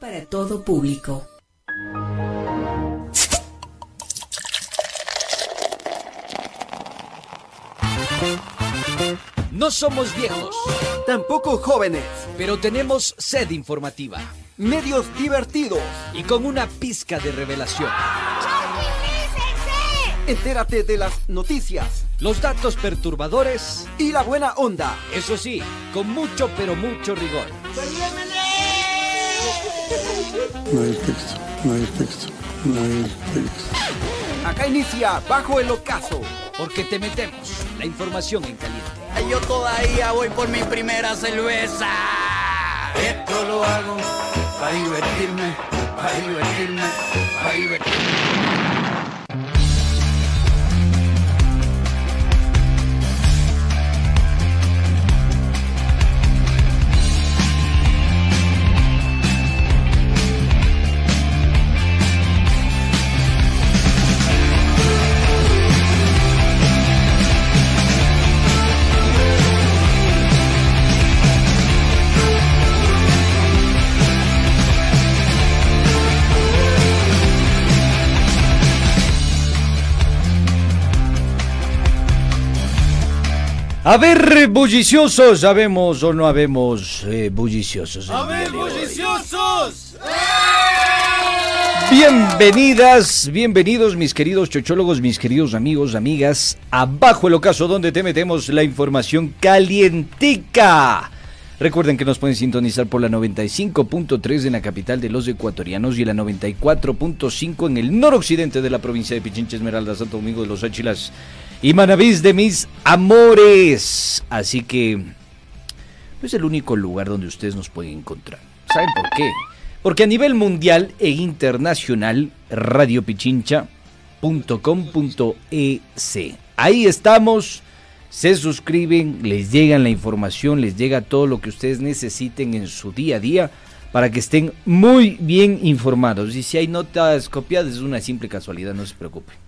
Para todo público. No somos viejos, Tampoco jóvenes. pero tenemos sed informativa Medios divertidos. y con una pizca de revelación. Entérate de las noticias Los datos perturbadores, y la buena onda. eso sí, con mucho pero mucho rigor. No hay texto, no hay texto, no hay texto. Acá inicia Bajo el Ocaso. Porque te metemos la información en caliente. Yo todavía voy por mi primera cerveza. Esto lo hago para divertirme, para divertirme, para divertirme. A ver, bulliciosos, ¿habemos o no habemos eh, bulliciosos? A ver, bulliciosos. Bienvenidas, bienvenidos mis queridos chochólogos, mis queridos amigos, amigas, abajo el ocaso donde te metemos la información calientica. Recuerden que nos pueden sintonizar por la 95.3 en la capital de los ecuatorianos y la 94.5 en el noroccidente de la provincia de Pichincha Esmeralda, Santo Domingo de los Áchilas y Manavís de mis amores. Así que no es el único lugar donde ustedes nos pueden encontrar. ¿Saben por qué? Porque a nivel mundial e internacional, radiopichincha.com.es. Ahí estamos, se suscriben, les llega la información, les llega todo lo que ustedes necesiten en su día a día para que estén muy bien informados. Y si hay notas copiadas, es una simple casualidad, no se preocupen.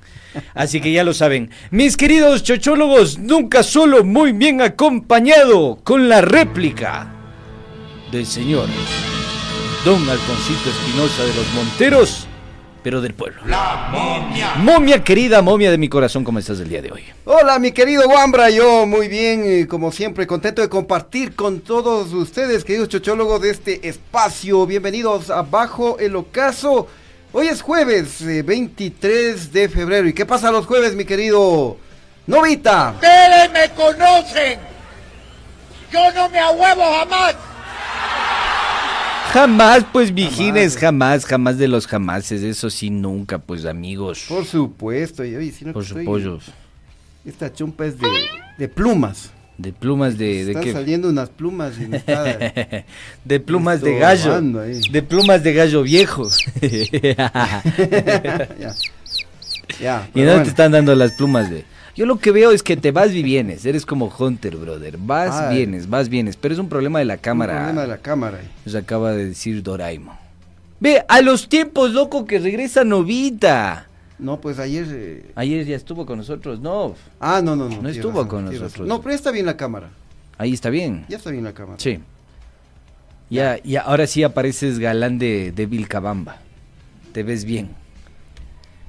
Así que ya lo saben. Mis queridos chochólogos, nunca solo, muy bien acompañado con la réplica del señor Don Alfonsito Espinosa de los Monteros, pero del pueblo. La momia. Momia querida, momia de mi corazón, ¿cómo estás el día de hoy? Hola, mi querido Wambra, yo muy bien, y como siempre, contento de compartir con todos ustedes, queridos chochólogos de este espacio. Bienvenidos a Bajo el Ocaso. Hoy es jueves eh, 23 de febrero. ¿Y qué pasa los jueves, mi querido Novita? Ustedes me conocen. Yo no me ahuevo jamás. Jamás, pues, vigines, jamás, jamás de los jamases, eso sí, nunca, pues, amigos. Por supuesto, y oye, si no Por supuesto. Esta chumpa es de, de plumas. De plumas de, de Están qué? saliendo unas plumas. De plumas de gallo. De plumas de gallo viejo. ya. Ya, y no bueno. te están dando las plumas de. Yo lo que veo es que te vas y vienes. Eres como Hunter, brother. Vas, Ay. vienes, vas, vienes. Pero es un problema de la Un cámara. problema de la cámara. Nos acaba de decir Doraemon. Ve, a los tiempos, loco, que regresa Novita. No, pues ayer... eh, Ayer ya estuvo con nosotros. No, Ah, no, no, no. No estuvo razón, con nosotros. razón. No, pero ya está bien la cámara. ahí está bien. Ya está bien la cámara. Sí. Ya, ya, ahora sí apareces galán de, de Vilcabamba. Te ves bien.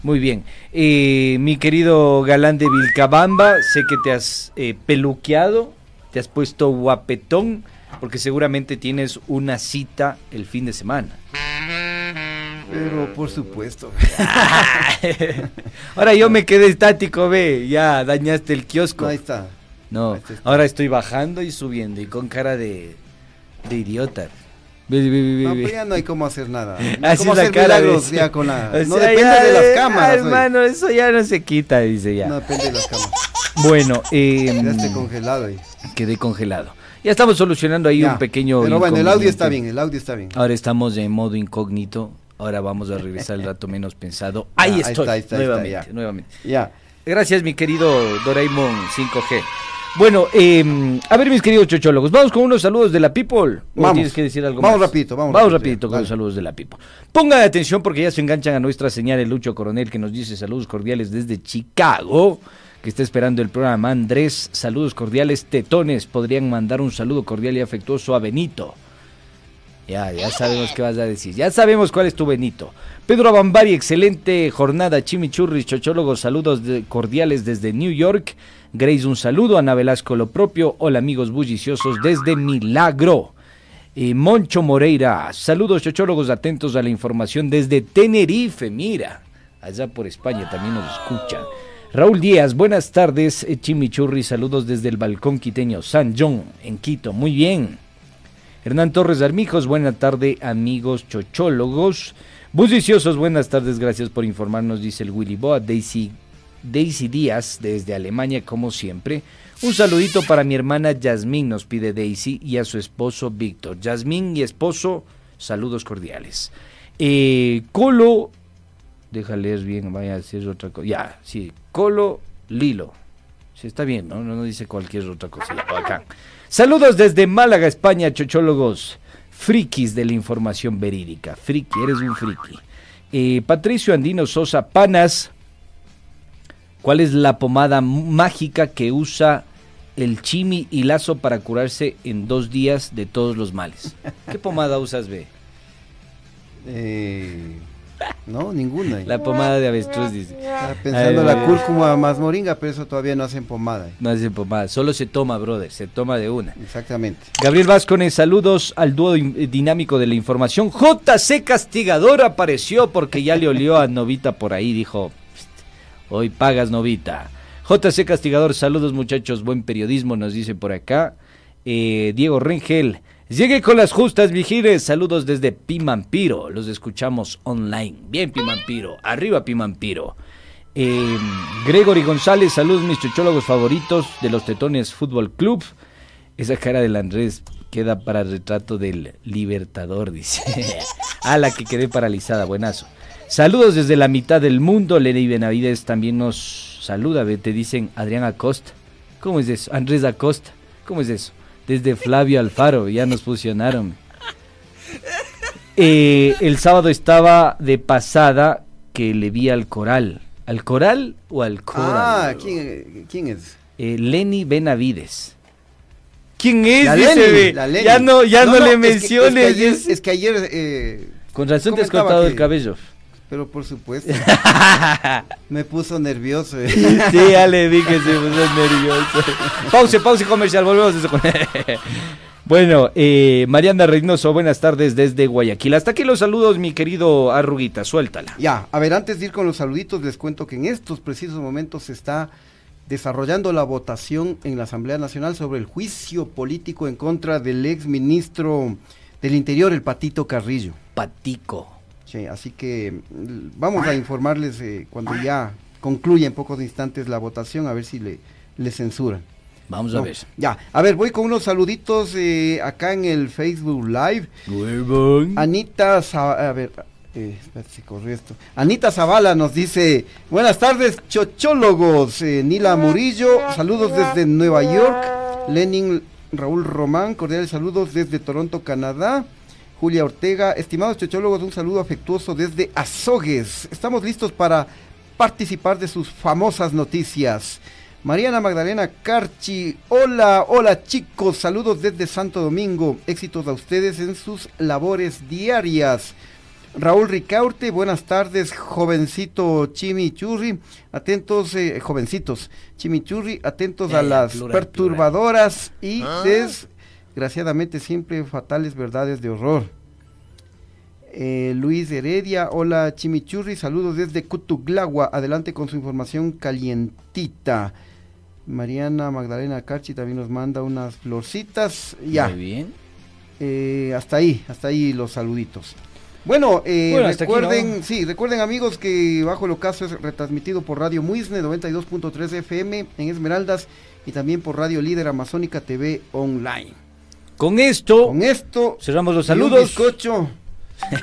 Muy bien. Eh, mi querido galán de Vilcabamba, sé que te has eh, peluqueado, te has puesto guapetón, porque seguramente tienes una cita el fin de semana. Pero por supuesto. Ahora yo me quedé estático, ve, ya dañaste el kiosco. No, ahí está. No, Ahí está. ahora estoy bajando y subiendo y con cara de, de idiota. Ve, ve, ve, ve, No, pero ya no hay cómo hacer nada. No Así cómo la hacer cara milagros ya con la... O no sea, depende ya, de las eh, cámaras. oye. hermano, eso ya no se quita, dice ya. No depende de las cámaras. Bueno, eh, Quedaste congelado ahí. quedé congelado. Ya estamos solucionando ahí Ya. un pequeño. Pero bueno, el audio está bien, el audio está bien. Ahora estamos en modo incógnito. Ahora vamos a regresar el rato menos pensado. Ahí ahí estoy. ahí está, ahí está, nuevamente, ya. nuevamente. Ya. Gracias, mi querido Doraemon 5G. Bueno, eh, a ver, mis queridos chochólogos, vamos con unos saludos de la People. ¿O Vamos. tienes que decir algo Vamos más? rapidito, vamos Vamos rapidito, con los saludos de la People. Pongan atención porque ya se enganchan a nuestra señal el Lucho Coronel que nos dice saludos cordiales desde Chicago, que está esperando el programa. Andrés, saludos cordiales, tetones. Podrían mandar un saludo cordial y afectuoso a Benito. Ya, ya sabemos qué vas a decir. Ya sabemos cuál es tu Benito. Pedro Abambari, excelente jornada. Chimichurris, chochólogos, saludos cordiales desde New York. Grace, un saludo. Ana Velasco, lo propio. Hola, amigos bulliciosos desde Milagro. Eh, Moncho Moreira, saludos, chochólogos, atentos a la información desde Tenerife. Mira, allá por España también nos escuchan. Raúl Díaz, buenas tardes. eh, Chimichurri, saludos desde el balcón quiteño San John, en Quito. Muy bien. Hernán Torres Armijos, buena tarde amigos chochólogos. Bulliciosos, buenas tardes, gracias por informarnos, dice el Willy Boa. Daisy, Daisy Díaz, desde Alemania, como siempre. Un saludito para mi hermana Yasmín, nos pide Daisy, y a su esposo Víctor. Yasmín y esposo, saludos cordiales. Eh, Colo, déjale leer bien, vaya a decir otra cosa. Ya, sí, Colo Lilo. Sí, está bien, ¿no? No, dice cualquier otra cosilla. Acá. Saludos desde Málaga, España, chochólogos, frikis de la información verídica. Friki, eres un friki. Eh, Patricio Andino Sosa Panas, ¿cuál es la pomada mágica que usa el chimi y lazo para curarse en dos días de todos los males? ¿Qué pomada usas, B? Eh, no, ninguna. La pomada de avestruz, dice. Estaba pensando Ay, la cúrcuma más moringa, pero eso todavía no hacen pomada. No hace pomada, solo se toma, brother, se toma de una. Exactamente. Gabriel Vázquez, saludos al dúo in- dinámico de la información. JC Castigador apareció porque ya le olió a Novita por ahí, dijo, "Pst, hoy pagas Novita. JC Castigador, saludos muchachos, buen periodismo, nos dice por acá. Eh, Diego Rengel, llegue con las justas, vigires, saludos desde Pimampiro, los escuchamos online. Bien, Pimampiro, arriba Pimampiro. Eh, Gregory González, saludos mis chochólogos favoritos de los Tetones Fútbol Club. Esa cara del Andrés queda para retrato del Libertador, dice. A la que quedé paralizada, buenazo. Saludos desde la mitad del mundo. Lenny Benavides también nos saluda. Te dicen Adrián Acosta. ¿Cómo es eso? Andrés Acosta. ¿Cómo es eso? Desde Flavio Alfaro, ya nos fusionaron. Eh, el sábado estaba de pasada que le vi al coral. ¿Al coral o al coral? Ah, ¿quién, quién es? Eh, Lenny Benavides. ¿Quién es? La Lenny, ve. la Lenny. Ya no, ya no, le es que- menciones. Es que, ayer, dice. es que ayer, eh, Con razón te has cortado que- el cabello. Pero por supuesto, me puso nervioso. eh. Sí, ya le vi que se puso nervioso. Pause, pause comercial, volvemos a eso Bueno, eh, Mariana Reynoso, buenas tardes desde Guayaquil. Hasta aquí los saludos, mi querido Arruguita, suéltala. Ya, a ver, antes de ir con los saluditos, les cuento que en estos precisos momentos se está desarrollando la votación en la Asamblea Nacional sobre el juicio político en contra del ex ministro del Interior, el Patito Carrillo. Patico. Sí, así que mm, vamos a informarles eh, cuando ya concluya en pocos instantes la votación, a ver si le, le censuran. Vamos a ver. Ya, a ver, voy con unos saluditos eh, acá en el Facebook Live. Anita, Za- a ver, eh, corrió esto. Anita Zavala nos dice, buenas tardes, chochólogos. Eh, Nila Murillo, saludos desde Nueva York. Lenin Raúl Román, cordiales saludos desde Toronto, Canadá. Julia Ortega, estimados chochólogos, un saludo afectuoso desde Azogues. Estamos listos para participar de sus famosas noticias. Mariana Magdalena Carchi, hola, hola chicos, saludos desde Santo Domingo, éxitos a ustedes en sus labores diarias. Raúl Ricaurte, buenas tardes, jovencito Chimichurri, atentos, eh, jovencitos, Chimichurri, atentos a ya, las plural, perturbadoras y desgraciadamente siempre fatales verdades de horror. Eh, Luis Heredia, hola Chimichurri, saludos desde Cutuglagua, adelante con su información calientita. Mariana Magdalena Carchi también nos manda unas florcitas. Ya, Muy bien. eh, hasta ahí, hasta ahí los saluditos. Bueno, eh, Bueno, hasta aquí, recuerden, ¿no? sí, recuerden amigos que Bajo el Ocaso es retransmitido por Radio Muisne 92.3 FM en Esmeraldas y también por Radio Líder Amazónica TV Online. Con esto Con esto cerramos los y un saludos. bizcocho.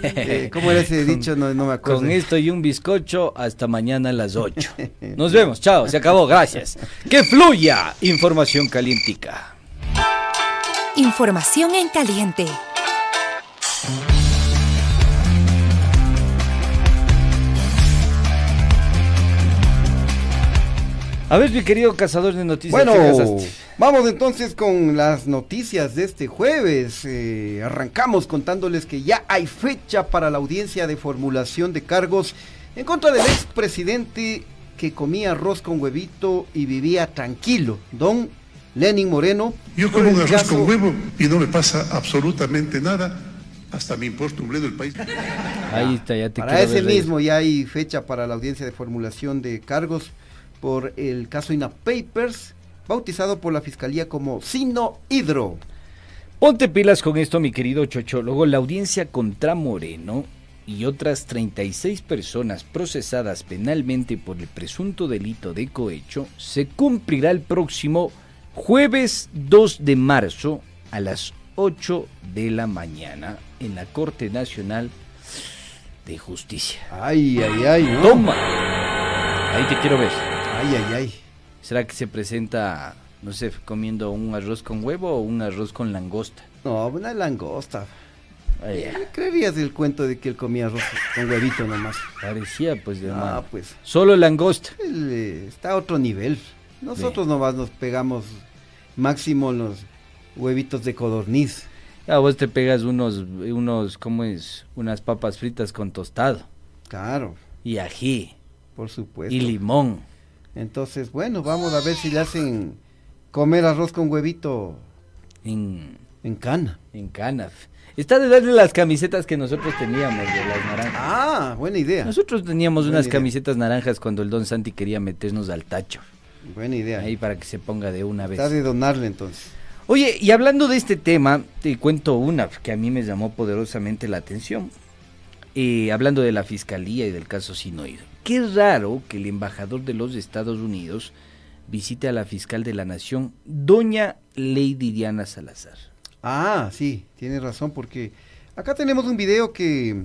Eh, ¿Cómo era ese dicho? No, no me acuerdo. Con esto y un bizcocho hasta mañana a las 8. Nos vemos, chao, se acabó, gracias. Que fluya información calientica. Información en caliente. A ver, mi querido cazador de noticias. Bueno, vamos entonces con las noticias de este jueves. Eh, arrancamos contándoles que ya hay fecha para la audiencia de formulación de cargos en contra del expresidente que comía arroz con huevito y vivía tranquilo, don Lenin Moreno. Yo como un arroz caso- con huevo y no me pasa absolutamente nada. Hasta me importa un bledo el país. Ahí está, ya te Para ese mismo ya hay fecha para la audiencia de formulación de cargos por el caso INA Papers, bautizado por la fiscalía como Sino Hidro. Ponte pilas con esto, mi querido chochólogo. La audiencia contra Moreno y otras 36 personas procesadas penalmente por el presunto delito de cohecho se cumplirá el próximo jueves 2 de marzo a las 8 de la mañana en la Corte Nacional de Justicia. Ay, ay, ay, ¿no? Toma. Ahí te quiero ver. Ay, ay, ay. ¿Será que se presenta, no sé, comiendo un arroz con huevo o un arroz con langosta? No, una langosta. Ay. ¿Qué creerías del cuento de que él comía arroz con huevito nomás? Parecía, pues, de Ah, pues. Solo langosta. Él eh, está a otro nivel. Nosotros nomás nos pegamos máximo los huevitos de codorniz. A vos te pegas unos, unos, ¿cómo es? Unas papas fritas con tostado. Claro, Y ají. por supuesto. Y limón. Entonces, bueno, vamos a ver si le hacen comer arroz con huevito En, en cana. en Canaf. Está de darle las camisetas que nosotros teníamos de las naranjas. Ah, buena idea. Nosotros teníamos Buena unas idea. camisetas naranjas cuando el Don Santi quería meternos al tacho. Buena idea. Ahí para que se ponga de una vez. Está de donarle entonces. Oye, y hablando de este tema, te cuento una que a mí me llamó poderosamente la atención. Eh, hablando de la fiscalía y del caso Sinoid. Qué raro que el embajador de los Estados Unidos visite a la fiscal de la nación, doña Lady Diana Salazar. Ah, sí, tienes razón, porque acá tenemos un video que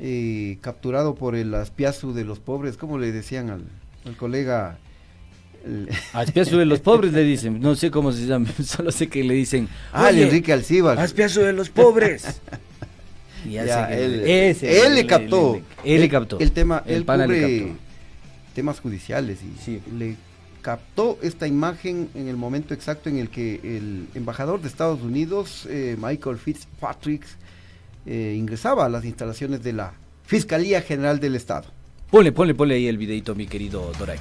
eh, capturado por el aspiazu de los pobres, ¿cómo le decían al, al colega? El- Aspiazo de los pobres le dicen, no sé cómo se llama, solo sé que le dicen, ah, el "Oye, Enrique Alcíbar. Aspiazo de los pobres. Ya Ya, sé que- él, ese, él le captó. Él, le captó. El tema, El él pana le cubre captó. temas judiciales y Sí. le captó esta imagen en el momento exacto en el que el embajador de Estados Unidos, eh, Michael Fitzpatrick, eh, ingresaba a las instalaciones de la Fiscalía General del Estado. Ponle, ponle, ponle ahí el videito, mi querido Doray.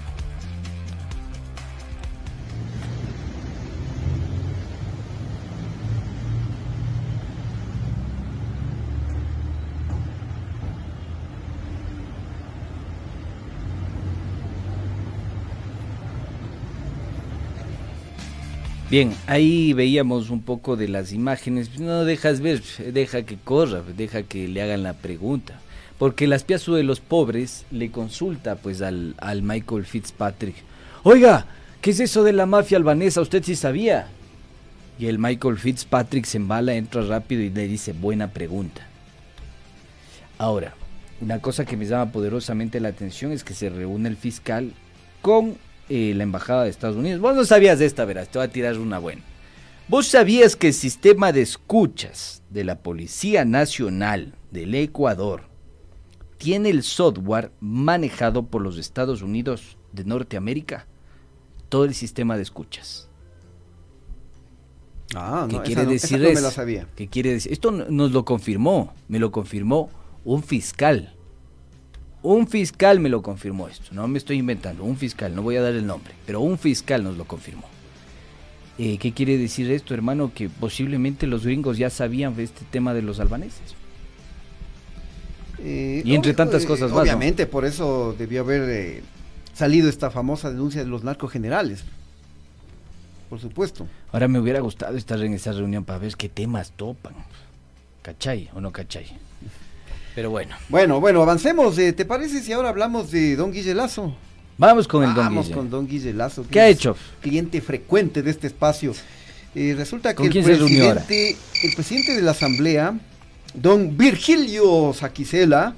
Bien, ahí veíamos un poco de las imágenes. No dejas ver, deja que corra, deja que le hagan la pregunta. Porque el aspiazo de los pobres le consulta pues al, al Michael Fitzpatrick. Oiga, ¿qué es eso de la mafia albanesa? ¿Usted sí sabía? Y el Michael Fitzpatrick se embala, entra rápido y le dice, buena pregunta. Ahora, una cosa que me llama poderosamente la atención es que se reúne el fiscal con eh, la embajada de Estados Unidos. Vos no sabías de esta, verás, te voy a tirar una buena. ¿Vos sabías que el sistema de escuchas de la Policía Nacional del Ecuador tiene el software manejado por los Estados Unidos de Norteamérica? Todo el sistema de escuchas. Ah, ¿Qué no, quiere no- decir no me la sabía. ¿Qué quiere decir? Esto no- nos lo confirmó, me lo confirmó un fiscal. Un fiscal me lo confirmó esto, no me estoy inventando, un fiscal, no voy a dar el nombre, pero un fiscal nos lo confirmó. Eh, ¿Qué quiere decir esto, hermano? Que posiblemente los gringos ya sabían este tema de los albaneses. Eh, Y entre obvio, tantas eh, cosas más, ¿no? Obviamente, por eso debió haber salido esta famosa denuncia de los narcogenerales. Por supuesto. Ahora me hubiera gustado estar en esa reunión para ver qué temas topan. ¿Cachai o no cachai? Pero bueno, Bueno, bueno, avancemos. eh, ¿Te parece si ahora hablamos de Don Guille Lazo? vamos con el don Vamos Guille. con Don Guille Lazo. que ¿Qué ha hecho? Cliente frecuente de este espacio. Eh, resulta que ¿Con el presidente, el presidente de la Asamblea, Don Virgilio Saquicela,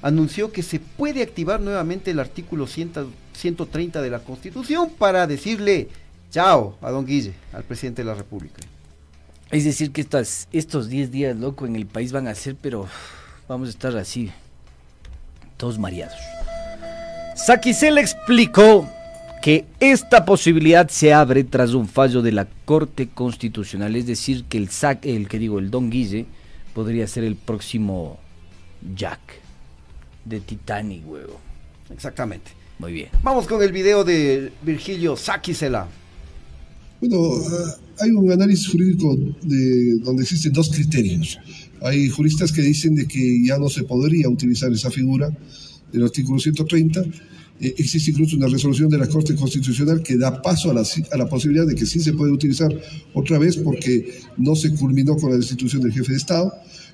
anunció que se puede activar nuevamente el artículo 100 130 de la Constitución para decirle chao a Don Guille, al presidente de la República. Es decir, que estas, estos 10 días, loco, en el país van a ser, pero vamos a estar así, todos mareados. Saquicel explicó que esta posibilidad se abre tras un fallo de la Corte Constitucional, es decir, que el SAC, el que digo, el Don Guille, podría ser el próximo Jack de Titanic, huevo. Exactamente. Muy bien. Vamos con el video de Virgilio Sáquisela. Bueno, ah, hay un análisis jurídico de, donde existen dos criterios. Hay juristas que dicen de que ya no se podría utilizar esa figura del artículo 130. Eh, existe incluso una resolución de la Corte Constitucional que da paso a la, a la posibilidad de que sí se puede utilizar otra vez porque no se culminó con la destitución del jefe de Estado.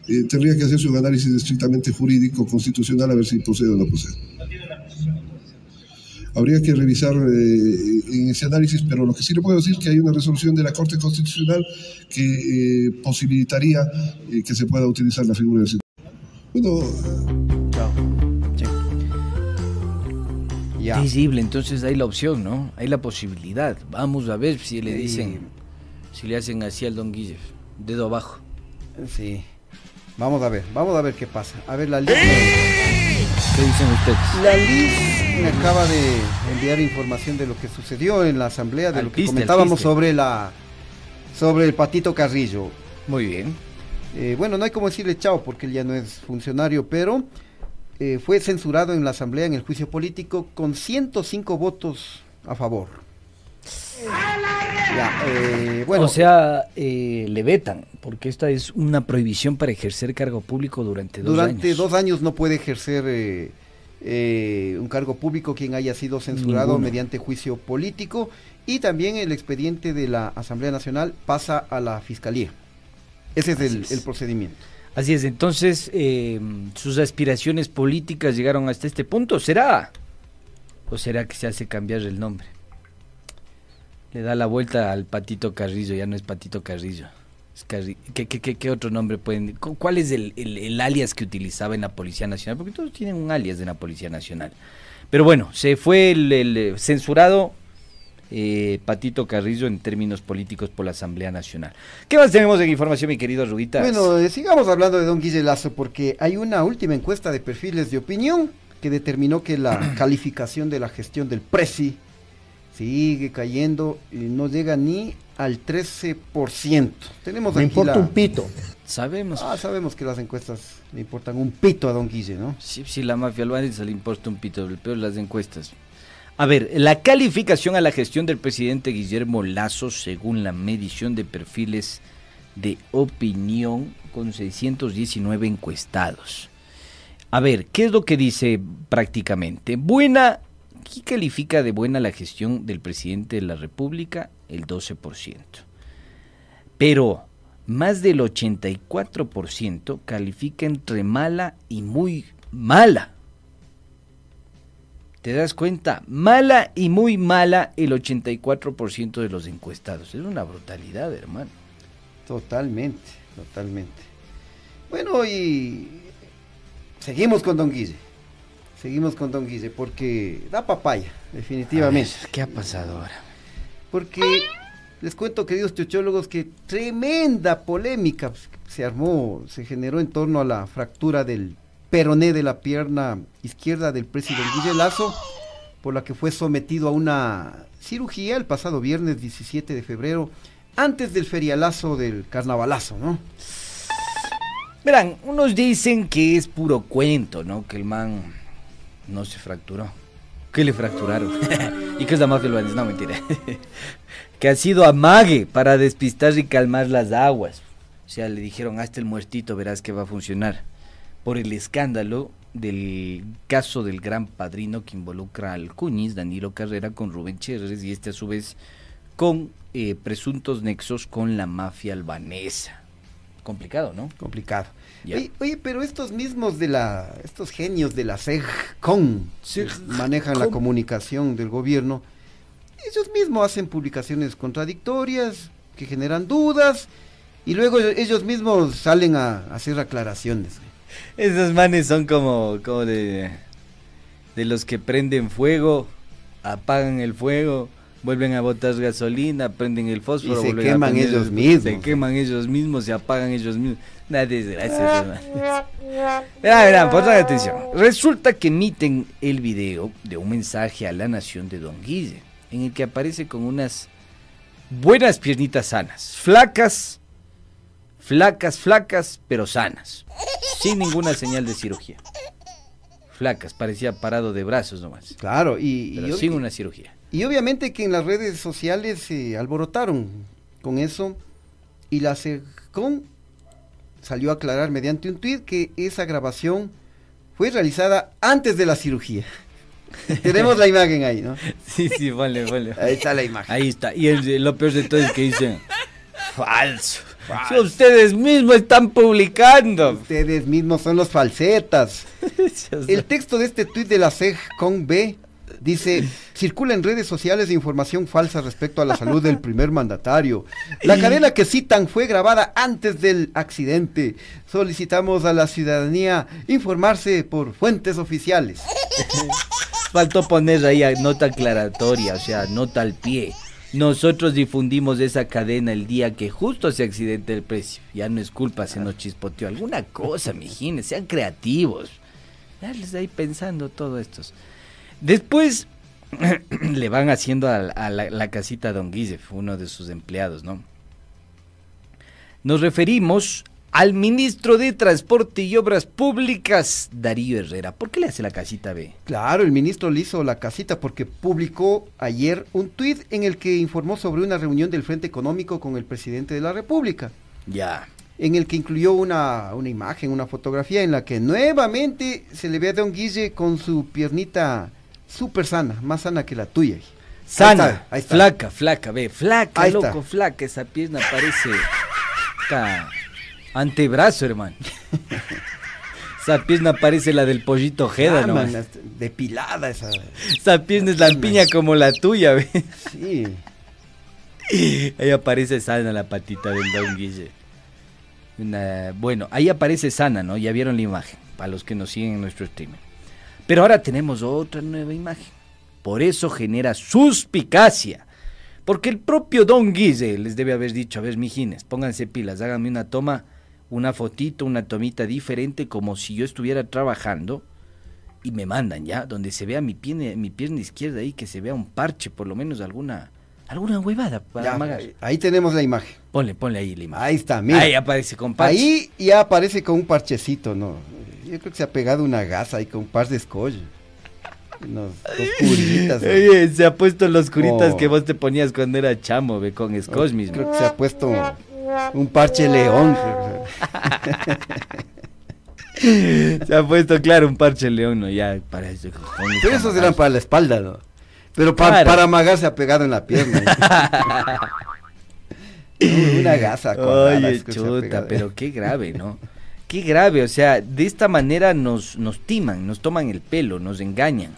Eh, tendría que hacerse un análisis estrictamente jurídico, constitucional, a ver si procede o no procede habría que revisar eh, en ese análisis, pero lo que sí le puedo decir es que hay una resolución de la Corte Constitucional que eh, posibilitaría eh, que se pueda utilizar la figura del Bueno, Chao. Sí. Ya. Visible, entonces hay la opción, ¿no? Hay la posibilidad. Vamos a ver si le dicen, si le hacen así al Don Guille, dedo abajo. Sí. Vamos a ver, vamos a ver qué pasa. A ver la lista. ¿Qué dicen ustedes? La Liz me acaba de enviar información de lo que sucedió en la asamblea, de Al lo que piste, comentábamos sobre la sobre el patito Carrillo. Muy bien. Eh, bueno, no hay como decirle chao porque él ya no es funcionario, pero eh, fue censurado en la asamblea en el juicio político con 105 votos a favor. Ya, eh, bueno, o sea, eh, le vetan, porque esta es una prohibición para ejercer cargo público durante dos durante años. dos años no puede ejercer eh, eh, un cargo público quien haya sido censurado Ninguno. mediante juicio político y también el expediente de la Asamblea Nacional pasa a la Fiscalía. Ese es el, es. el procedimiento. Así es, entonces eh, sus aspiraciones políticas llegaron hasta este punto. ¿Será? ¿O será que se hace cambiar el nombre? Le da la vuelta al Patito Carrillo, ya no es Patito Carrillo. ¿Qué, qué, qué- qué otro nombre pueden? cu- ¿Cuál es el, el- el alias que utilizaba en la Policía Nacional? Porque todos tienen un alias de la Policía Nacional. Pero bueno, se fue el, el, eh, censurado eh, Patito Carrillo en términos políticos por la Asamblea Nacional. ¿Qué más tenemos en información, mi querido Ruguitas? Bueno, eh, sigamos hablando de don Guille Lazo porque hay una última encuesta de perfiles de opinión que determinó que la calificación de la gestión del Prezi sigue cayendo y no llega ni al 13%. Tenemos Me aquí importa la- un pito. Sabemos. Ah, sabemos que las encuestas le importan un pito a don Guille, ¿no? Sí, sí, la mafia albanesa le importa un pito, el peor las encuestas. A ver, la calificación a la gestión del presidente Guillermo Lazo según la medición de perfiles de opinión con 619 encuestados. A ver, ¿qué es lo que dice prácticamente? Buena, ¿qué califica de buena la gestión del presidente de la República? El 12%. Pero más del 84% califica entre mala y muy mala. ¿Te das cuenta? Mala y muy mala el 84% de los encuestados. Es una brutalidad, hermano. Totalmente, totalmente. Bueno, y seguimos con don Guille. Seguimos con don Guille porque da papaya, definitivamente. Ver, ¿Qué ha pasado ahora? Porque les cuento, queridos chochólogos, que tremenda polémica se armó, se generó en torno a la fractura del peroné de la pierna izquierda del presidente Guille Lazo, por la que fue sometido a una cirugía el pasado viernes 17 de febrero, antes del ferialazo del carnavalazo, ¿no? Verán, unos dicen que es puro cuento, ¿no? Que el man no se fracturó. Que le fracturaron. y que es la mafia albanesa. No, mentira. que ha sido amague para despistar y calmar las aguas. O sea, le dijeron, hasta el muertito verás que va a funcionar. Por el escándalo del caso del gran padrino que involucra al Cuñiz, Danilo Carrera, con Rubén Cherres y este a su vez con eh, presuntos nexos con la mafia albanesa. Complicado, ¿no? Complicado. Oye, oye, pero estos mismos de la, estos genios de la CEGCON que manejan la comunicación del gobierno, ellos mismos hacen publicaciones contradictorias que generan dudas y luego ellos mismos salen a, a hacer aclaraciones. Esos manes son como, como de, de los que prenden fuego, apagan el fuego, vuelven a botar gasolina, prenden el fósforo, Y se queman prender ellos el- mismos. Se queman ellos mismos, se apagan ellos mismos. Una desgracia. Verán, verán, pongan atención. Resulta que emiten el video de un mensaje a la nación de Don Guille. en el que aparece con unas buenas piernitas sanas, flacas, flacas, flacas, pero sanas, sin ninguna señal de cirugía. Flacas, parecía parado de brazos nomás. Claro, y, pero y, sin una cirugía. Y obviamente que en las redes sociales se alborotaron con eso y la SECON salió a aclarar mediante un tuit que esa grabación fue realizada antes de la cirugía. Tenemos la imagen ahí, ¿no? Sí, sí, vale, vale. Ahí está la imagen. Ahí está. Y el- lo peor de todo es que dicen, falso. Si ustedes mismos están publicando. Ustedes mismos son los falsetas. El texto de este tuit de la SECON B dice, circula en redes sociales información falsa respecto a la salud del primer mandatario. La cadena que citan fue grabada antes del accidente. Solicitamos a la ciudadanía informarse por fuentes oficiales. Faltó poner ahí nota aclaratoria, o sea, nota al pie. Nosotros difundimos esa cadena el día que justo se accidente el precio. Ya no es culpa, se nos chispoteó. Alguna cosa, mijines, sean creativos. Ya les ahí pensando todo estos. Después le van haciendo a, a la, la casita a Don Guisef, uno de sus empleados, ¿no? Nos referimos al ministro de Transporte y Obras Públicas, Darío Herrera. ¿Por qué le hace la casita B? Claro, el ministro le hizo la casita porque publicó ayer un tuit en el que informó sobre una reunión del Frente Económico con el presidente de la República. Ya. en el que incluyó una, una imagen, una fotografía en la que nuevamente se le ve a Don Guille con su piernita súper sana, más sana que la tuya. Ahí Sana, está, ahí está. flaca, flaca, ve, flaca, Ahí loco, está. flaca, esa pierna parece antebrazo, hermano. esa pierna parece la del pollito Ojeda, Ah, ¿no? depilada esa. Esa pierna es lampiña como la tuya, ve. Sí. Ahí aparece sana la patita del Don Guille. Una- bueno, ahí aparece sana, ¿no? Ya vieron la imagen, para los que nos siguen en nuestro streaming. Pero ahora tenemos otra nueva imagen. Por eso genera suspicacia. Porque el propio Don Guille les debe haber dicho, a ver, mijines, pónganse pilas, háganme una toma, una fotito, una tomita diferente, como si yo estuviera trabajando. Y me mandan ya, donde se vea mi pierna, mi pierna izquierda ahí, que se vea un parche, por lo menos alguna, alguna huevada para Ya, ahí tenemos la imagen. Ponle, ponle ahí la imagen. Ahí está, mira. Ahí aparece con parche. Ahí ya aparece con un parchecito, ¿no? Yo creo que se ha pegado una gasa ahí con un par de escollos. Unos dos curitas. ¿no? Oye, se ha puesto los curitas Oh. que vos te ponías cuando era chamo, ve, con Scotch mismo. Creo que se ha puesto un parche león. Se ha puesto, claro, un parche león, ¿no? Ya, para eso. Pero esos eran para la espalda, ¿no? Pero pa- Claro. para amagar se ha pegado en la pierna. Una gasa. Oye, chuta, pero qué grave, ¿no? Qué grave, o sea, de esta manera nos, nos timan, nos toman el pelo, nos engañan.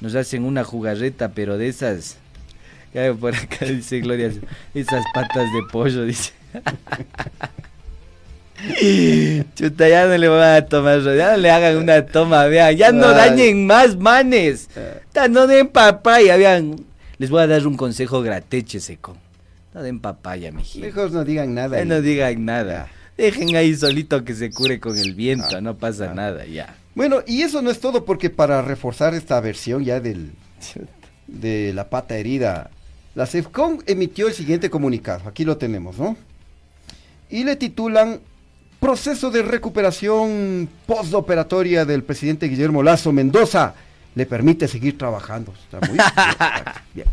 Nos hacen una jugarreta, pero de esas... Ya por acá dice Gloria, esas patas de pollo, dice. Chuta, ya no le van a tomar, ya no le hagan una toma, vean, ya no dañen más manes. Ta, No den papaya, vean. Les voy a dar un consejo grateche, seco. No den papaya, mijito. Mejor no digan nada. Ahí. no digan nada. Dejen ahí solito que se cure con el viento, no pasa nada, ya. Bueno, y eso no es todo porque para reforzar esta versión ya del de la pata herida, la CEFCON emitió el siguiente comunicado. Aquí lo tenemos, ¿no? Y le titulan Proceso de recuperación postoperatoria del presidente Guillermo Lazo Mendoza le permite seguir trabajando. Está muy, bien.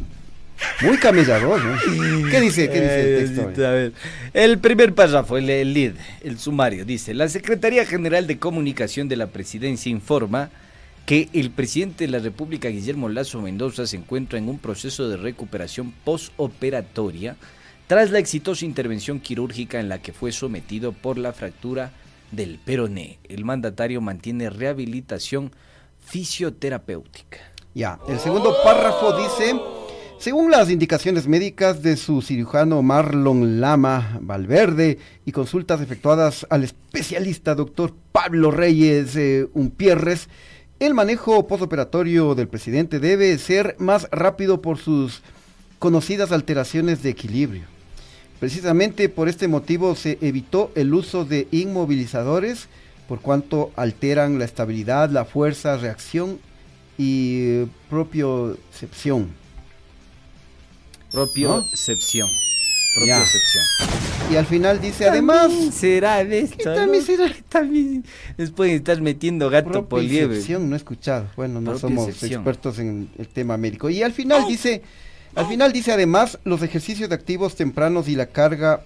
Muy camellador, ¿no? ¿Qué dice, qué dice el Ay, texto? Diosito, a ver. El primer párrafo, el, el lead, el sumario, dice, la Secretaría General de Comunicación de la Presidencia informa que el presidente de la República, Guillermo Lazo Mendoza, se encuentra en un proceso de recuperación postoperatoria tras la exitosa intervención quirúrgica en la que fue sometido por la fractura del peroné. El mandatario mantiene rehabilitación fisioterapéutica. Ya, el segundo párrafo dice, según las indicaciones médicas de su cirujano Marlon Lama Valverde y consultas efectuadas al especialista doctor Pablo Reyes eh, Umpierres, el manejo postoperatorio del presidente debe ser más rápido por sus conocidas alteraciones de equilibrio. Precisamente por este motivo se evitó el uso de inmovilizadores por cuanto alteran la estabilidad, la fuerza, reacción y eh, propiocepción. Propiocepción. Ya. Propiocepción. Y al final dice, además, será de esto. ¿Qué también ¿no? será? También les pueden estar metiendo gato por liebre. no he escuchado. Bueno, no somos expertos en el tema médico. Y al final dice, al final dice además, los ejercicios de activos tempranos y la carga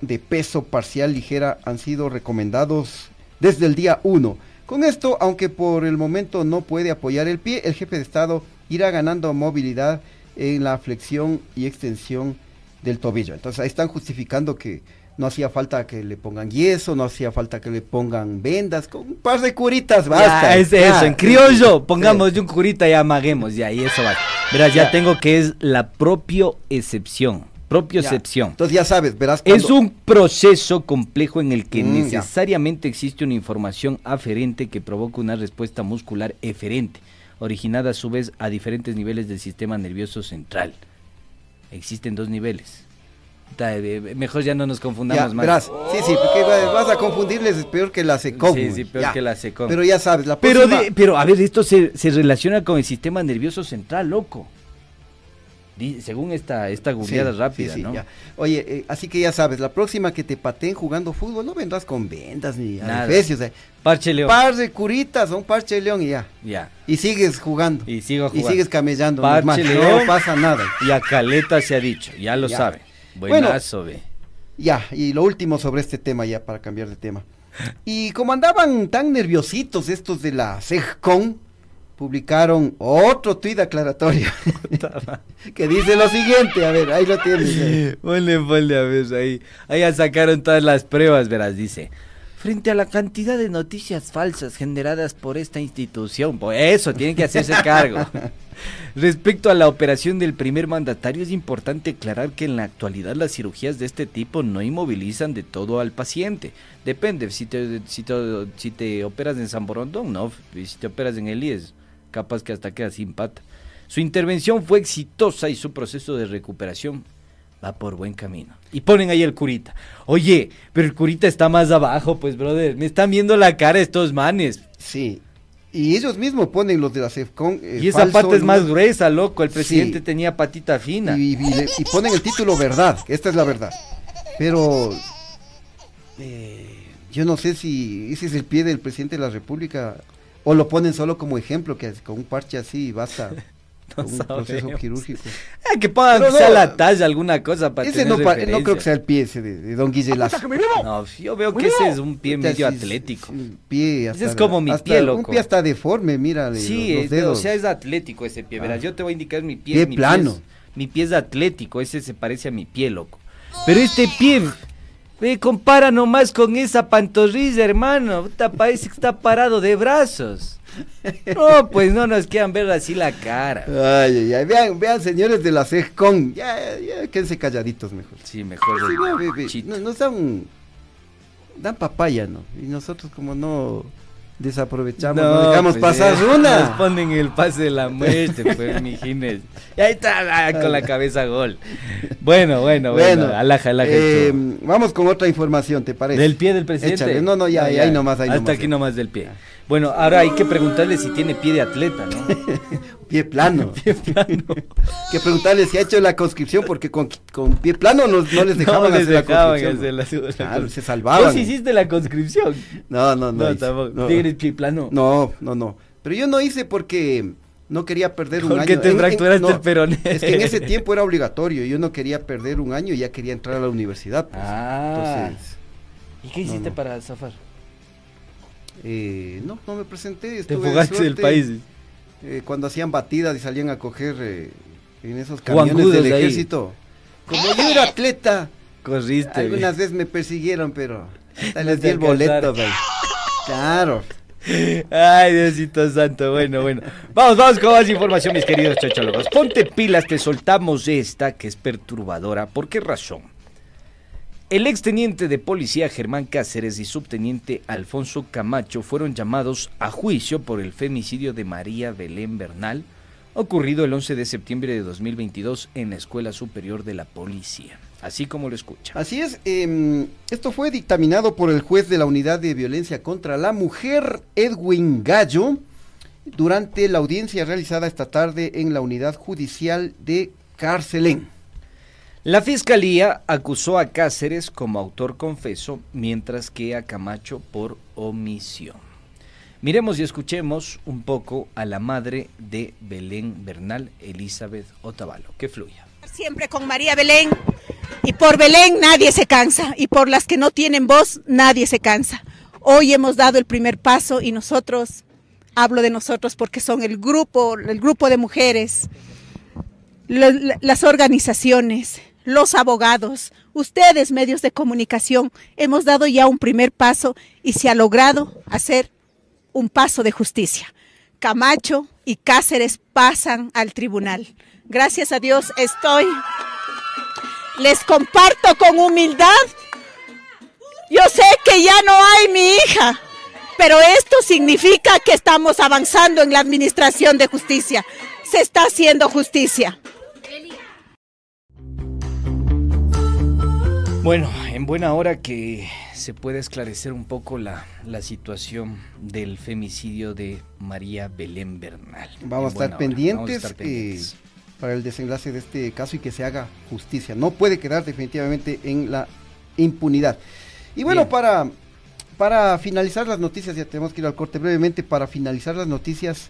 de peso parcial ligera han sido recomendados desde el día 1. Con esto, aunque por el momento no puede apoyar el pie, el jefe de Estado irá ganando movilidad en la flexión y extensión del tobillo. Entonces ahí están justificando que no hacía falta que le pongan yeso, no hacía falta que le pongan vendas, con un par de curitas, basta. Ya, es ya. eso, en criollo, pongamos de un curita y amaguemos, ya, y eso va. Verás, ya, Ya. tengo que es la propiocepción. Ya. Propiocepción. Entonces ya sabes, verás. Es un proceso complejo en el que Mm, necesariamente existe una información aferente que provoca una respuesta muscular eferente, originada a su vez a diferentes niveles del sistema nervioso central. Existen dos niveles. Ta- eh, Mejor ya no nos Ya, confundamos más. verás. Sí, sí, porque va- vas a confundirles, es peor que la secom. Sí, sí, peor Ya. que la secom. Pero ya sabes, la Pero, próxima... de- pero a ver, esto se, se relaciona con el sistema nervioso central, loco. Según esta, esta googleada sí, rápida, sí, ¿no? ya. Oye, eh, así que ya sabes, la próxima que te pateen jugando fútbol, no vendrás con vendas ni adefesios. eh. Parche León. Par de curitas, un parche león y ya. ya. Y sigues jugando. Y sigo Y sigues camellando. Parche león. No pasa nada. Y a Caleta se ha dicho, ya lo Ya. sabe. Bueno. Buenazo, ve. Ya, y lo último sobre este tema ya para cambiar de tema. Y como andaban tan nerviositos estos de la CEGCON, publicaron otro tuit aclaratorio que dice lo siguiente, a ver, ahí lo tienes. Ponle, ponle a ver ahí. Ahí ya sacaron todas las pruebas, verás, dice. Frente a la cantidad de noticias falsas generadas por esta institución, por eso tienen que hacerse cargo. Respecto a la operación del primer mandatario, es importante aclarar que en la actualidad las cirugías de este tipo no inmovilizan de todo al paciente. Depende, si te, si te, si te operas en San Borondón, no. Si te operas en el IES, capaz que hasta queda sin pata. Su intervención fue exitosa y su proceso de recuperación va por buen camino. Y ponen ahí el curita. Oye, pero el curita está más abajo, pues, brother. Me están viendo la cara estos manes. Sí. Y ellos mismos ponen los de la CEFCON. eh, y esa falso, pata es ¿no? más gruesa, loco. El presidente Sí. tenía patita fina. Y, y le- y ponen el título verdad, esta es la verdad. Pero eh, yo no sé si ese es el pie del presidente de la República o lo ponen solo como ejemplo, que con un parche así basta. No un proceso quirúrgico. Ah, que quizá no, la talla, alguna cosa para Ese tener no, pa- no referencia. creo que sea el pie ese de, de Don Guille Lazo. No, yo veo que ese es un pie medio sí, atlético. sí, un pie Ese hasta- es como mi hasta- pie, Un loco. pie hasta deforme, mira. Sí, los, es- dedos. o sea, es atlético ese pie. Verás, Ah. yo te voy a indicar mi pie. Pie mi plano. es- mi pie es atlético, ese se parece a mi pie, loco. Pero este pie, ve, compara nomás con esa pantorrilla, hermano. Puta, parece que está parado de brazos. No, pues no nos quieran ver así la cara. Ay, ay, ay, Vean, vean, señores de la CESCON. Ya, ya, quédense calladitos mejor. Sí, mejor. Sí, no, chito. no- nos dan, dan papaya, ¿no? Y nosotros como no desaprovechamos, no, No, dejamos pues, pasar eh, una. Nos ponen el pase de la muerte, pues, mijines. Y ahí está, con la cabeza gol. Bueno, bueno, bueno. Bueno, alaja, alaja. eh, vamos con otra información, ¿te parece? ¿Del pie del presidente? Échale. No, no, ya, ya, ahí nomás, ahí Hasta nomás, aquí nomás del pie. Bueno, ahora hay que preguntarle si tiene pie de atleta, ¿no? Pie plano. Pie plano. que preguntarle si ha hecho la conscripción, porque con, con pie plano no, no les dejaban no les hacer la conscripción. hacer la, la- la- se salvaban. Vos hiciste la conscripción. No, no, no. No, hice. tampoco. ¿Tienes pie plano? No, no, no. Pero yo no hice porque no quería perder un Porque año. te fracturaste el peroné. Es que en ese tiempo era obligatorio. Yo no quería perder un año y ya quería entrar a la universidad. pues. Ah. Entonces, ¿Y qué hiciste para zafar? Eh, no, no me presenté. Te estuve de fugaste del país. Eh, cuando hacían batidas y salían a coger eh, en esos camiones del ahí. ejército. Como yo era atleta, Corriste. algunas veces me persiguieron, pero hasta les te di el boleto. güey. Claro. Ay, Diosito Santo, bueno, bueno. Vamos, vamos con más información, mis queridos chochólogos. Ponte pilas, te soltamos esta que es perturbadora. ¿Por qué razón? El exteniente de policía Germán Cáceres y subteniente Alfonso Camacho fueron llamados a juicio por el femicidio de María Belén Bernal, ocurrido el 11 de septiembre de 2022 en la Escuela Superior de la Policía. Así como lo escucha. Así es, em, esto fue dictaminado por el juez de la Unidad de Violencia contra la Mujer, Edwin Gallo, durante la audiencia realizada esta tarde en la Unidad Judicial de Carcelén. La fiscalía acusó a Cáceres como autor confeso, mientras que a Camacho por omisión. Miremos y escuchemos un poco a la madre de Belén Bernal, Elizabeth Otavalo. Que fluya. Siempre con María Belén. Y por Belén nadie se cansa. Y por las que no tienen voz, nadie se cansa. Hoy hemos dado el primer paso y nosotros, hablo de nosotros porque son el grupo, el grupo de mujeres, las organizaciones, los abogados, ustedes medios de comunicación, hemos dado ya un primer paso y se ha logrado hacer un paso de justicia. Camacho y Cáceres pasan al tribunal. Gracias a Dios estoy. Les comparto con humildad. Yo sé que ya no hay mi hija, pero esto significa que estamos avanzando en la administración de justicia. Se está haciendo justicia. Bueno, en buena hora que se puede esclarecer un poco la, la situación del femicidio de María Belén Bernal. Vamos, a estar, pendientes, eh, para el desenlace de este caso y que se haga justicia. No puede quedar definitivamente en la impunidad. Y bueno, para, para finalizar las noticias, ya tenemos que ir al corte brevemente, para finalizar las noticias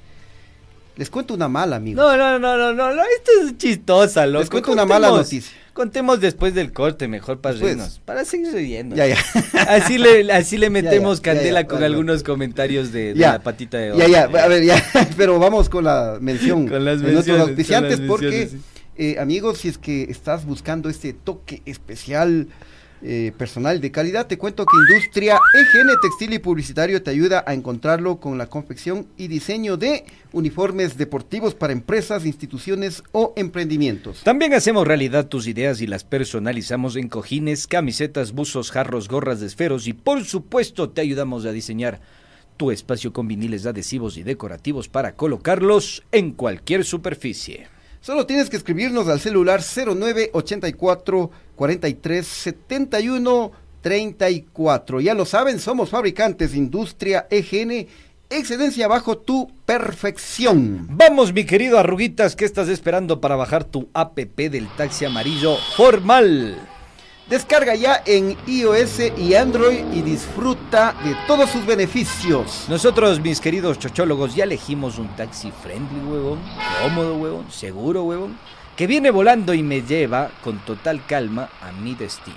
les cuento una mala, amigo. No, no, no, no, no, no esto es chistosa, loco. Les cuento una mala noticia. Contemos después del corte, mejor para reírnos, para seguir riendo. Ya, ya. Así le, así le metemos candela con algunos comentarios de, la patita de oro. Ya, ya, a ver, ya, pero vamos con la mención con las de nuestros auspiciantes porque, eh, amigos, si es que estás buscando este toque especial eh, personal de calidad. Te cuento que Industria EGN Textil y Publicitario te ayuda a encontrarlo con la confección y diseño de uniformes deportivos para empresas, instituciones o emprendimientos. También hacemos realidad tus ideas y las personalizamos en cojines, camisetas, buzos, jarros, gorras de esferos y por supuesto te ayudamos a diseñar tu espacio con viniles adhesivos y decorativos para colocarlos en cualquier superficie. Solo tienes que escribirnos al celular 0984 43 71 34. Ya lo saben, somos fabricantes Industria EGN. Excelencia bajo tu perfección. Vamos, mi querido Arruguitas, ¿qué estás esperando para bajar tu APP del taxi amarillo formal? Descarga ya en iOS y Android y disfruta de todos sus beneficios. Nosotros, mis queridos chochólogos, ya elegimos un taxi friendly, huevón, cómodo, huevón, seguro, huevón, que viene volando y me lleva con total calma a mi destino.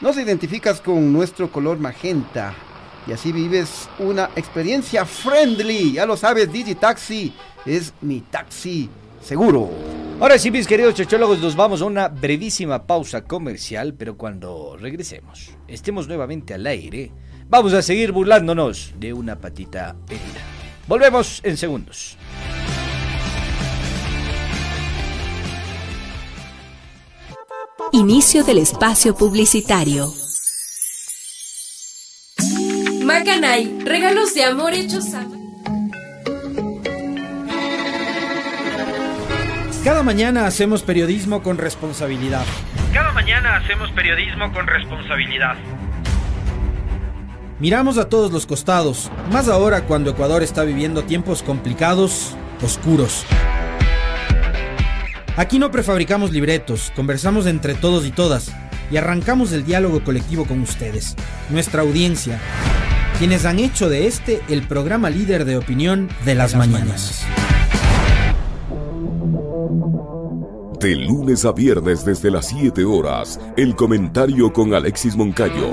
Nos identificas con nuestro color magenta y así vives una experiencia friendly. Ya lo sabes, Digitaxi es mi taxi seguro. Ahora sí, mis queridos chochólogos, nos vamos a una brevísima pausa comercial, pero cuando regresemos, estemos nuevamente al aire, vamos a seguir burlándonos de una patita herida. Volvemos en segundos. Inicio del espacio publicitario. Macanay, regalos de amor hechos a... Cada mañana hacemos periodismo con responsabilidad. Cada mañana hacemos periodismo con responsabilidad. Miramos a todos los costados, más ahora cuando Ecuador está viviendo tiempos complicados, oscuros. Aquí no prefabricamos libretos, conversamos entre todos y todas y arrancamos el diálogo colectivo con ustedes, nuestra audiencia, quienes han hecho de este el programa líder de opinión de las, mañanas. De lunes a viernes desde las 7 horas, el comentario con Alexis Moncayo.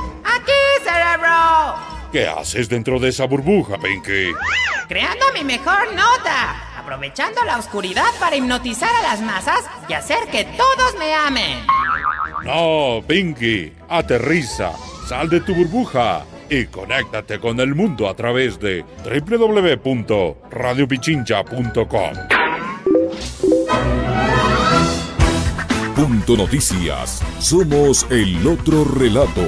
¿Qué haces dentro de esa burbuja, Pinky? Creando mi mejor nota. Aprovechando la oscuridad para hipnotizar a las masas y hacer que todos me amen. No, Pinky. Aterriza. Sal de tu burbuja y conéctate con el mundo a través de www.radiopichincha.com. Punto Noticias. Somos el otro relato.